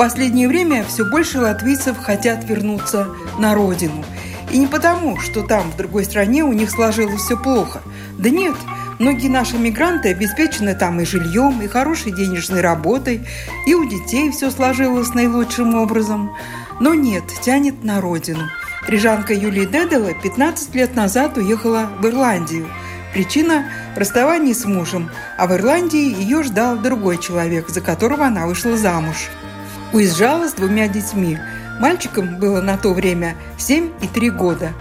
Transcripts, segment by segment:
Последнее время все больше латвийцев хотят вернуться на родину. И не потому, что там, в другой стране, у них сложилось все плохо. Да нет, многие наши мигранты обеспечены там и жильем, и хорошей денежной работой, и у детей все сложилось наилучшим образом. Но нет, тянет на родину. Рижанка Юлия Дедела 15 лет назад уехала в Ирландию – Причина – расставание с мужем, а в Ирландии ее ждал другой человек, за которого она вышла замуж. Уезжала с двумя детьми. Мальчикам было на то время 7 и 3 года.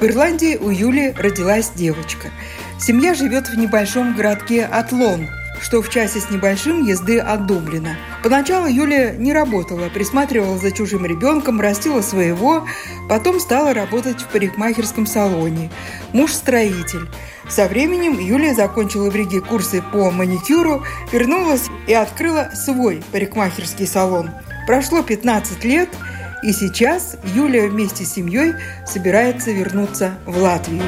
В Ирландии у Юли родилась девочка. Семья живет в небольшом городке Атлон, что в часе с небольшим езды от Дублина. Поначалу Юлия не работала, присматривала за чужим ребенком, растила своего, потом стала работать в парикмахерском салоне. Муж – строитель. Со временем Юлия закончила в Риге курсы по маникюру, вернулась и открыла свой парикмахерский салон. Прошло 15 лет, и сейчас Юлия вместе с семьей собирается вернуться в Латвию.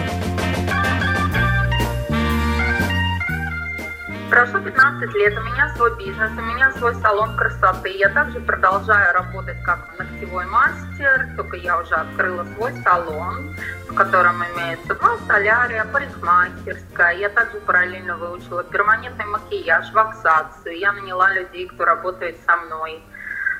Прошло 15 лет, у меня свой бизнес, у меня свой салон красоты. Я также продолжаю работать как ногтевой мастер, только я уже открыла свой салон, в котором имеется два солярия, парикмахерская. Я также параллельно выучила перманентный макияж, ваксацию. Я наняла людей, кто работает со мной.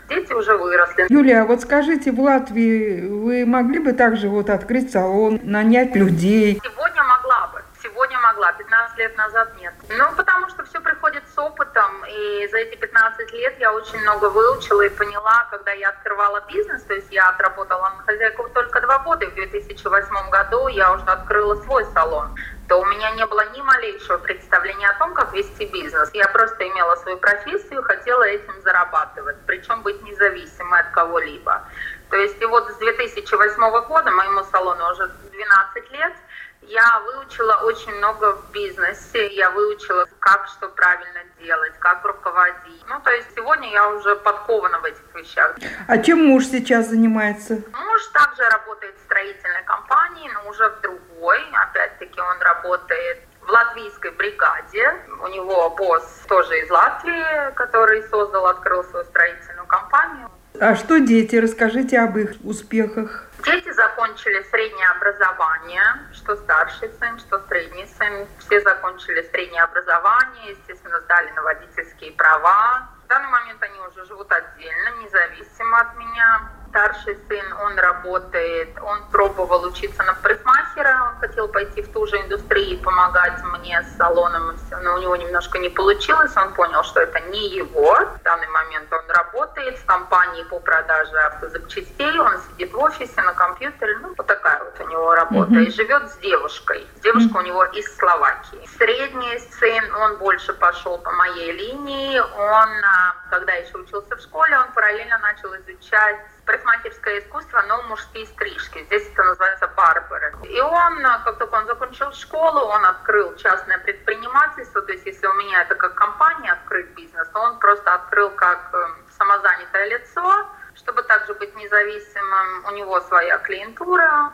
Дети уже выросли. Юлия, а вот скажите, в Латвии вы могли бы также вот открыть салон, нанять людей? Сегодня могла бы. Сегодня могла, 15 лет назад нет. Ну, потому что все приходит с опытом, и за эти 15 лет я очень много выучила и поняла, когда я открывала бизнес, то есть я отработала на хозяйку только два года, в 2008 году я уже открыла свой салон то у меня не было ни малейшего представления о том, как вести бизнес. Я просто имела свою профессию, хотела этим зарабатывать, причем быть независимой от кого-либо. То есть и вот с 2008 года моему салону уже 12 лет – я выучила очень много в бизнесе, я выучила, как что правильно делать, как руководить. Ну, то есть сегодня я уже подкована в этих вещах. А чем муж сейчас занимается? Муж также работает в строительной компании, но уже в другой. Опять-таки он работает в латвийской бригаде. У него босс тоже из Латвии, который создал, открыл свою строительную компанию. А что дети? Расскажите об их успехах. Дети закончили среднее образование, что старший сын, что средний сын. Все закончили среднее образование, естественно, сдали на водительские права. В данный момент они уже живут отдельно, независимо от меня старший сын, он работает, он пробовал учиться на парикмахера, он хотел пойти в ту же индустрию и помогать мне с салоном, но у него немножко не получилось, он понял, что это не его. В данный момент он работает в компании по продаже автозапчастей, он сидит в офисе на компьютере, ну, вот такая вот у него работа, mm-hmm. и живет с девушкой. Девушка у него из Словакии. Средний сын, он больше пошел по моей линии, он, а, когда еще учился в школе, он параллельно начал изучать парикмахерское искусство, но мужские стрижки. Здесь это называется барберы. И он, как только он закончил школу, он открыл частное предпринимательство. То есть если у меня это как компания открыть бизнес, то он просто открыл как эм, самозанятое лицо, чтобы также быть независимым. У него своя клиентура,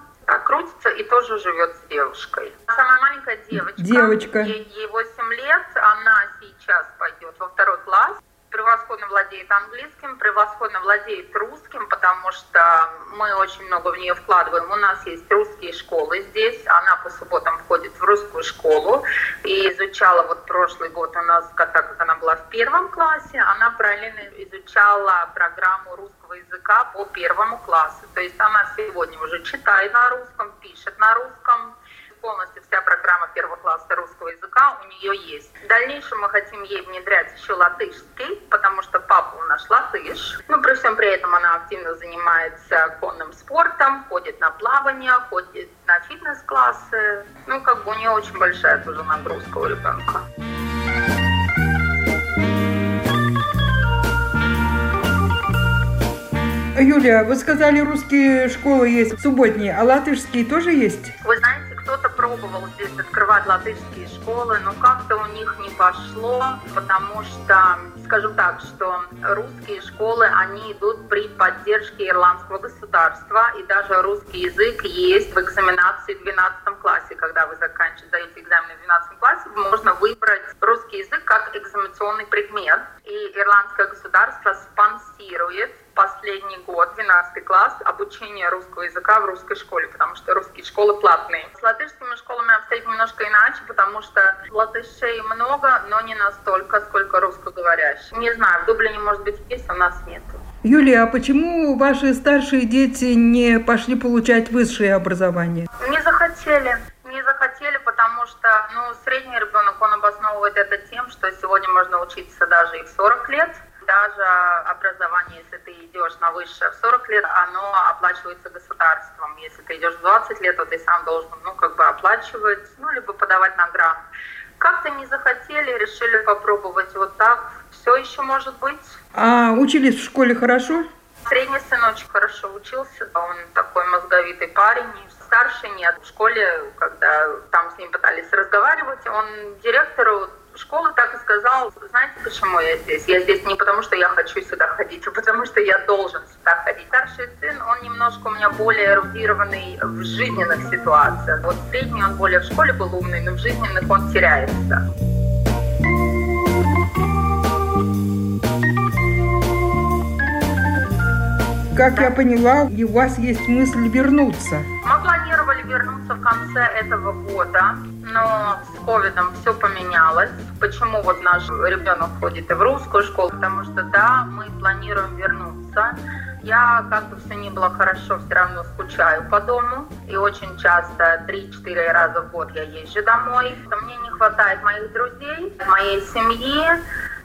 тоже живет с девушкой. Самая маленькая девочка, девочка. Ей, ей 8 лет, она сейчас пойдет во второй класс превосходно владеет английским, превосходно владеет русским, потому что мы очень много в нее вкладываем. У нас есть русские школы здесь, она по субботам входит в русскую школу и изучала вот прошлый год у нас, так как она была в первом классе, она параллельно изучала программу русского языка по первому классу. То есть она сегодня уже читает на русском, пишет на русском, полностью вся программа первого класса русского языка у нее есть. В дальнейшем мы хотим ей внедрять еще латышский, потому что папа у нас латыш. Но при всем при этом она активно занимается конным спортом, ходит на плавание, ходит на фитнес-классы. Ну, как бы у нее очень большая тоже нагрузка у ребенка. Юлия, вы сказали, русские школы есть субботние, а латышские тоже есть? Вы знаете, кто-то пробовал здесь открывать латышские школы, но как-то у них не пошло, потому что скажу так, что русские школы, они идут при поддержке ирландского государства, и даже русский язык есть в экзаменации в 12 классе, когда вы заканчиваете экзамен в 12 классе, можно выбрать русский язык как экзаменационный предмет, и ирландское государство спонсирует последний год, 12 класс, обучение русского языка в русской школе, потому что русские школы платные. С латышскими школами обстоит немножко иначе, потому что латышей много, но не настолько, сколько русскоговорящих. Не знаю, в Дублине, может быть, есть, у нас нет. Юлия, а почему ваши старшие дети не пошли получать высшее образование? Не захотели. Не захотели, потому что ну, средний ребенок, он обосновывает это тем, что сегодня можно учиться даже и в 40 лет, даже образование, если ты идешь на высшее в 40 лет, оно оплачивается государством. Если ты идешь в 20 лет, то ты сам должен, ну, как бы оплачивать, ну, либо подавать на грант. Как-то не захотели, решили попробовать вот так. Все еще может быть. А учились в школе хорошо? Средний сын очень хорошо учился, он такой мозговитый парень, старший нет. В школе, когда там с ним пытались разговаривать, он директору школы так и сказал, знаете, почему я здесь? Я здесь не потому, что я хочу сюда ходить, а потому что я должен сюда ходить. Старший сын, он немножко у меня более эрудированный в жизненных ситуациях. Вот средний, он более в школе был умный, но в жизненных он теряется. Как я поняла, у вас есть мысль вернуться. Мы планировали вернуться в конце этого года, но с ковидом все поменялось. Почему вот наш ребенок ходит и в русскую школу? Потому что да, мы планируем вернуться. Я, как бы все ни было хорошо, все равно скучаю по дому. И очень часто, 3-4 раза в год я езжу домой. Мне не хватает моих друзей, моей семьи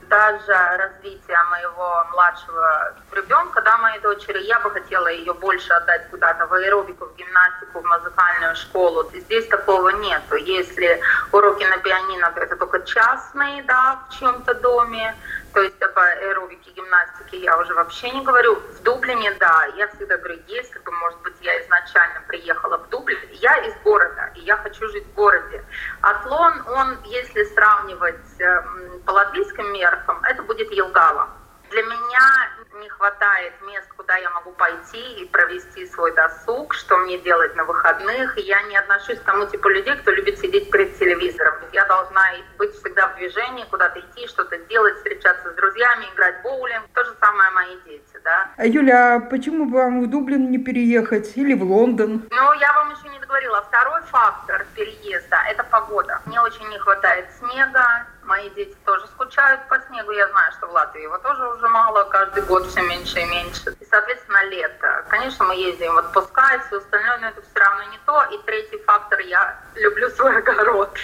даже развития моего младшего ребенка, да, моей дочери, я бы хотела ее больше отдать куда-то в аэробику, в гимнастику, в музыкальную школу. Здесь такого нету. Если уроки на пианино, то это только частные, да, в чем-то доме. То есть об аэробике, гимнастике я уже вообще не говорю. В Дублине, да, я всегда говорю, если бы, может быть, я изначально приехала в Дублин, я из города, и я хочу жить в городе. Атлон, он, если сравнивать эм, по латвийским меркам, это будет Елгава. Для меня не хватает мест, куда я могу пойти и провести свой досуг, что мне делать на выходных. И я не отношусь к тому типу людей, кто любит сидеть перед телевизором. Я должна быть всегда в движении, куда-то идти, что-то делать, встречаться с друзьями, играть в боулинг. То же самое мои дети, да. А Юля, а почему бы вам в Дублин не переехать или в Лондон? Ну, я вам еще не договорила. Второй фактор переезда – это погода. Мне очень не хватает снега, Мои дети тоже скучают по снегу. Я знаю, что в Латвии его тоже уже мало, каждый год все меньше и меньше. И, соответственно, лето. Конечно, мы ездим в отпуска и все остальное, но это все равно не то. И третий фактор, я люблю свой огород.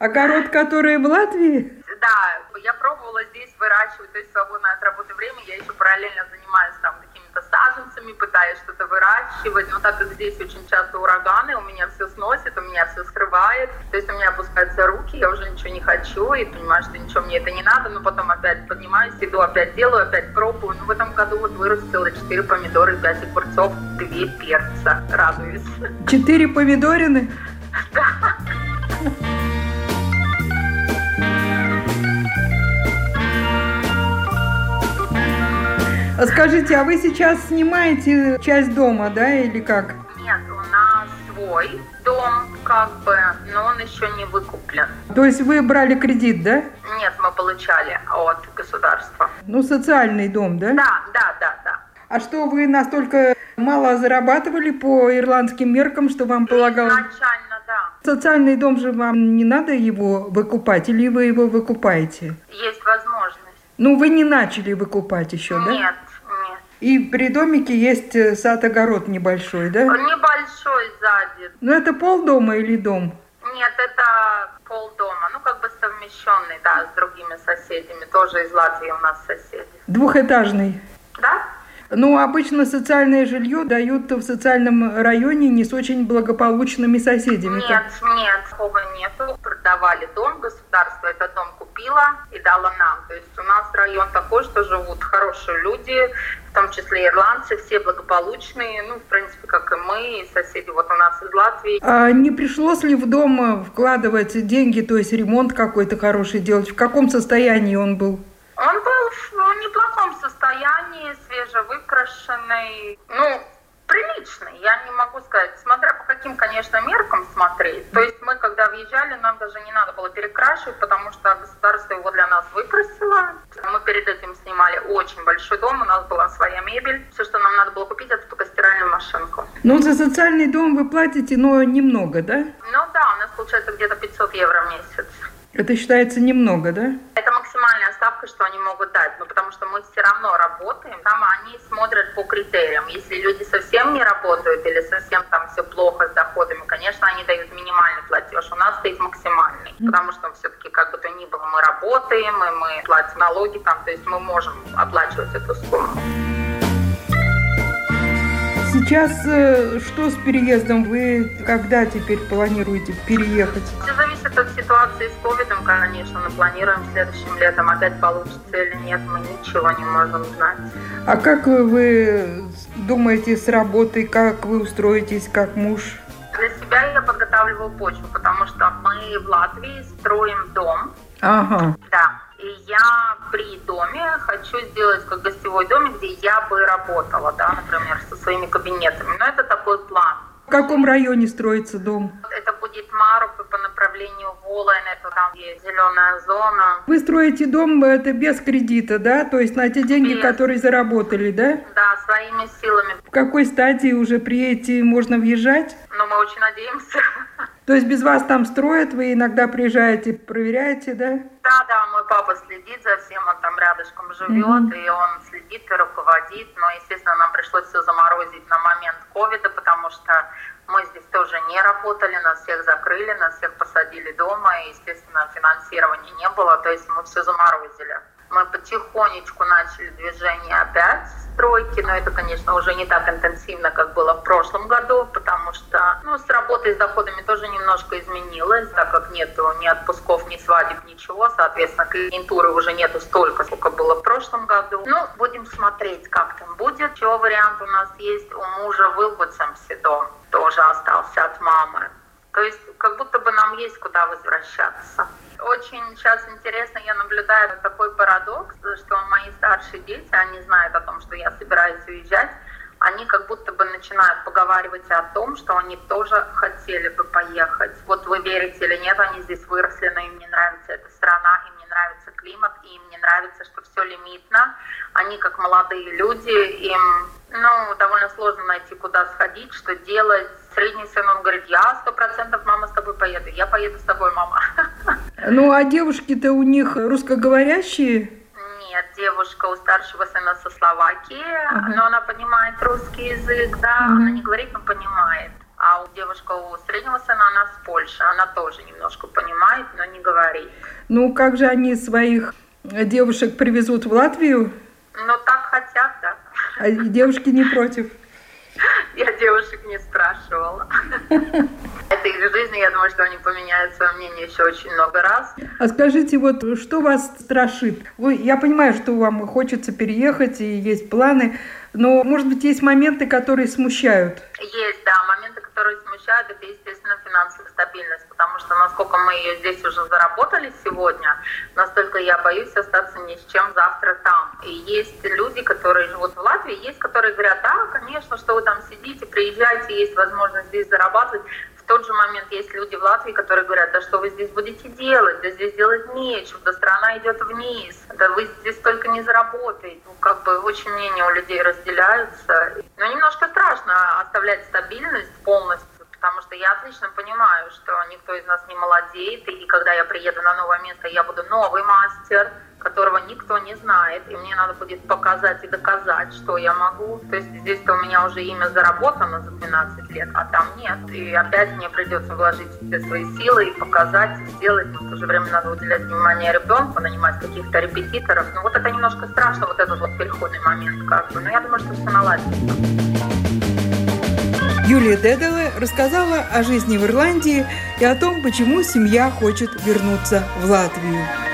Огород, который в Латвии? Да, я пробовала здесь выращивать, то есть свободное от работы время, я еще параллельно занимаюсь там какими-то саженцами, пытаюсь что-то выращивать, но так как здесь очень часто ураганы, у меня все сносит, у меня все скрывает, то есть у меня опускаются руки, я уже ничего не хочу и понимаю, что ничего мне это не надо, но потом опять поднимаюсь, иду, опять делаю, опять пробую. Ну, в этом году вот вырастила 4 помидора, 5 огурцов, 2 перца, радуюсь. 4 помидорины? Скажите, а вы сейчас снимаете часть дома, да, или как? Нет, у нас свой дом, как бы, но он еще не выкуплен. То есть вы брали кредит, да? Нет, мы получали от государства. Ну, социальный дом, да? Да, да, да, да. А что, вы настолько мало зарабатывали по ирландским меркам, что вам полагалось? Изначально, да. Социальный дом же вам не надо его выкупать, или вы его выкупаете? Есть возможность. Ну, вы не начали выкупать еще, да? Нет, нет. И при домике есть э, сад-огород небольшой, да? Небольшой сзади. Ну, это полдома или дом? Нет, это полдома. Ну, как бы совмещенный, да, с другими соседями. Тоже из Латвии у нас соседи. Двухэтажный? Да. Ну, обычно социальное жилье дают в социальном районе не с очень благополучными соседями. Нет, нет, такого нету. Продавали дом, государство этот дом купило и дала нам. То есть у нас район такой, что живут хорошие люди, в том числе ирландцы, все благополучные, ну, в принципе, как и мы, и соседи вот у нас из Латвии. А не пришлось ли в дом вкладывать деньги, то есть ремонт какой-то хороший делать? В каком состоянии он был? Он был в неплохом состоянии, свежевыкрашенный. Ну, приличный, я не могу сказать, смотря по каким, конечно, меркам смотреть. То есть мы, когда въезжали, нам даже не надо было перекрашивать, потому что государство его для нас выкрасило. Мы перед этим снимали очень большой дом, у нас была своя мебель. Все, что нам надо было купить, это только стиральную машинку. Ну, за социальный дом вы платите, но немного, да? Ну да, у нас получается где-то 500 евро в месяц. Это считается немного, да? Это максимальная ставка, что они могут дать, ну, потому что мы все равно работаем, там они смотрят по критериям. Если люди совсем не работают или совсем там все плохо с доходами, конечно, они дают минимальный платеж. У нас стоит максимальный, потому что все-таки как бы то ни было, мы работаем, и мы платим налоги там, то есть мы можем оплачивать эту сумму. Сейчас э, что с переездом? Вы когда теперь планируете переехать? Все зависит от ситуации с ковидом, конечно. Но планируем следующим летом. Опять получится или нет, мы ничего не можем знать. А как вы думаете с работой, как вы устроитесь, как муж? Для себя я подготавливаю почву, потому что мы в Латвии строим дом. Ага. Да. Я при доме хочу сделать как гостевой домик, где я бы работала, да, например, со своими кабинетами. Но это такой план. В каком районе строится дом? Это будет Маруп по направлению Волен, это там есть зеленая зона. Вы строите дом это без кредита, да? То есть на те деньги, без. которые заработали, да? Да, своими силами. В какой стадии уже приедете, можно въезжать? Ну, мы очень надеемся. То есть без вас там строят, вы иногда приезжаете, проверяете, да? Да, да, мой папа следит за всем, он там рядышком живет, mm-hmm. и он следит и руководит. Но, естественно, нам пришлось все заморозить на момент ковида, потому что мы здесь тоже не работали, нас всех закрыли, нас всех посадили дома, и, естественно, финансирования не было, то есть мы все заморозили. Мы потихонечку начали движение опять стройки, но это, конечно, уже не так интенсивно, как было в прошлом году, потому что ну, с работой, с доходами тоже немножко изменилось, так как нету ни отпусков, ни свадеб, ничего, соответственно, клиентуры уже нету столько, сколько было в прошлом году. Ну, будем смотреть, как там будет. Еще вариант у нас есть у мужа в Илбуцемсе дом, тоже остался от мамы. То есть как будто бы нам есть куда возвращаться. Очень сейчас интересно, я наблюдаю такой парадокс, что мои старшие дети, они знают о том, что я собираюсь уезжать, они как будто бы начинают поговаривать о том, что они тоже хотели бы поехать. Вот вы верите или нет, они здесь выросли, но им не нравится эта страна, им не нравится климат, и им не нравится, что все лимитно. Они как молодые люди, им ну, довольно сложно найти, куда сходить, что делать. Средний сын, он говорит, я сто процентов, мама, с тобой поеду. Я поеду с тобой, мама. Ну, а девушки-то у них русскоговорящие? Нет, девушка у старшего сына со Словакии, uh-huh. но она понимает русский язык, да, uh-huh. она не говорит, но понимает. А у девушка у среднего сына, она с Польши, она тоже немножко понимает, но не говорит. Ну, как же они своих девушек привезут в Латвию? Ну, так хотят, да. А девушки не против? Я девушек не спрашивала. Это их жизнь, я думаю, что они поменяют свое мнение еще очень много раз. А скажите, вот что вас страшит? Вы, я понимаю, что вам хочется переехать и есть планы, но, может быть, есть моменты, которые смущают? Есть, да, моменты, которые смущают, это, естественно, финансовая стабильность, потому что насколько мы ее здесь уже заработали сегодня, настолько я боюсь остаться ни с чем завтра там. И есть люди, которые живут в Латвии, есть, которые говорят, да, конечно, что вы там сидите, приезжайте, есть возможность здесь зарабатывать. Тот же момент есть люди в Латвии, которые говорят, да что вы здесь будете делать, да здесь делать нечего, да страна идет вниз, да вы здесь только не заработаете. Ну, как бы очень мнения у людей разделяются. Но немножко страшно оставлять стабильность полностью потому что я отлично понимаю, что никто из нас не молодеет, и когда я приеду на новое место, я буду новый мастер, которого никто не знает, и мне надо будет показать и доказать, что я могу. То есть здесь-то у меня уже имя заработано за 12 лет, а там нет. И опять мне придется вложить все свои силы и показать, и сделать. Но в то же время надо уделять внимание ребенку, нанимать каких-то репетиторов. Ну вот это немножко страшно, вот этот вот переходный момент как бы. Но я думаю, что все наладится. Юлия Дедова рассказала о жизни в Ирландии и о том, почему семья хочет вернуться в Латвию.